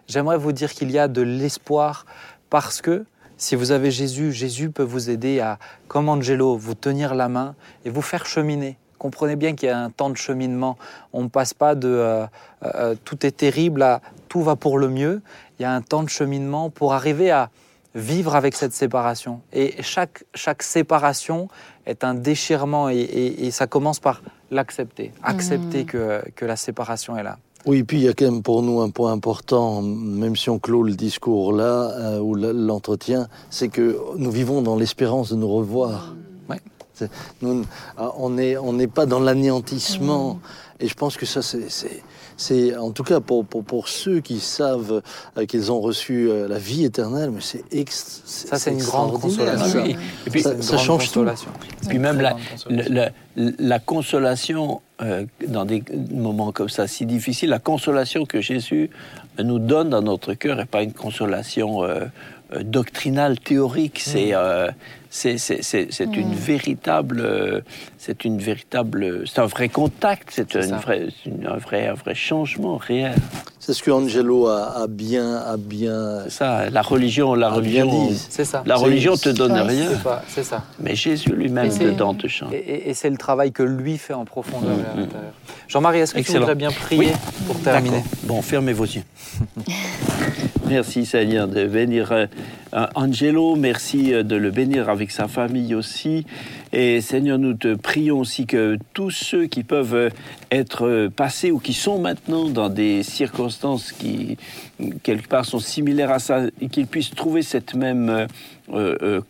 J'aimerais vous dire qu'il y a de l'espoir parce que si vous avez Jésus, Jésus peut vous aider à, comme Angelo, vous tenir la main et vous faire cheminer. Comprenez bien qu'il y a un temps de cheminement. On ne passe pas de euh, euh, tout est terrible à tout va pour le mieux. Il y a un temps de cheminement pour arriver à vivre avec cette séparation. Et chaque, chaque séparation est un déchirement et, et- et ça commence par l'accepter. Accepter que, que la séparation est là. Oui, puis il y a quand même pour nous un point important, même si on clôt le discours là, euh, ou l'entretien, c'est que nous vivons dans l'espérance de nous revoir. Nous, ah, on n'est on n'est pas dans l'anéantissement. Et je pense que ça, c'est- en tout cas pour, pour, pour ceux qui savent euh, qu'ils ont reçu euh, la vie éternelle, mais c'est ex- Ça, c'est une grande consolation. ça. Oui. Et puis, Ça- C'est une ça grande change tout. consolation. Puis même la, consolation. la, la- la consolation, euh, dans des moments comme ça si difficiles, la consolation que Jésus nous donne dans notre cœur n'est pas une consolation euh, euh, doctrinale, théorique. C'est euh, c'est c'est- c'est- c'est une véritable, euh, c'est une véritable, c'est un vrai contact, c'est C'est une ça. vraie- c'est une- un vrai, un vrai changement réel. C'est ce que Angelo a, a bien, a bien, C'est ça, la religion, la religion, dit. C'est ça. la C'est- religion te donne Ouais, rien, C'est pas- C'est ça. mais Jésus lui-même dedans te change. Et, et- et c'est le travail que lui fait en profondeur Mm, à mm. l'intérieur. Jean-Marie, est-ce que tu Excellent. voudrais bien prier pour terminer D'accord. Bon, fermez vos yeux. merci Seigneur de bénir euh, euh, Angelo, merci euh, de le bénir avec sa famille aussi. Et Seigneur, nous te prions aussi que tous ceux qui peuvent être passés ou qui sont maintenant dans des circonstances qui, quelque part, sont similaires à ça, qu'ils puissent trouver cette même, euh, euh,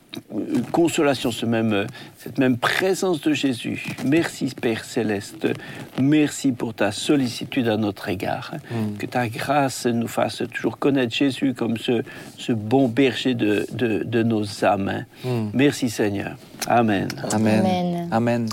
consolation, ce même, cette même présence de Jésus. Merci Père céleste, merci pour ta sollicitude à notre égard. Mm. Que ta grâce nous fasse toujours connaître Jésus comme ce, ce bon berger de, de, nos âmes. Mm. Merci Seigneur. Amen. Amen. Amen.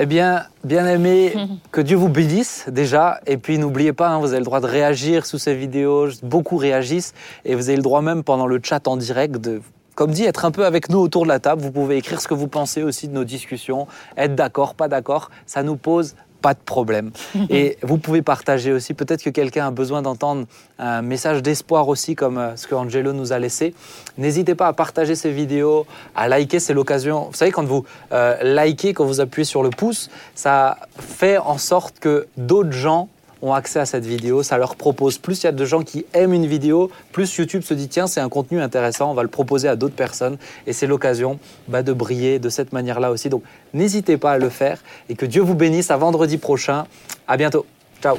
Eh bien, bien aimé, que Dieu vous bénisse déjà. Et puis n'oubliez pas, hein, vous avez le droit de réagir sous ces vidéos. Beaucoup réagissent. Et vous avez le droit même pendant le chat en direct de comme dit, être un peu avec nous autour de la table. Vous pouvez écrire ce que vous pensez aussi de nos discussions, être d'accord, pas d'accord. Ça nous pose pas de problème. Et vous pouvez partager aussi. Peut-être que quelqu'un a besoin d'entendre un message d'espoir aussi, comme euh, ce que Angelo nous a laissé. N'hésitez pas à partager ces vidéos, à liker. C'est l'occasion. Vous savez, quand vous euh, likez, quand vous appuyez sur le pouce, ça fait en sorte que d'autres gens ont accès à cette vidéo, ça leur propose. Plus il y a de gens qui aiment une vidéo, plus YouTube se dit tiens, c'est un contenu intéressant, on va le proposer à d'autres personnes. Et c'est l'occasion bah, de briller de cette manière-là aussi. Donc n'hésitez pas à le faire et que Dieu vous bénisse à vendredi prochain. À bientôt. Ciao.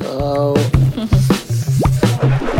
Ciao.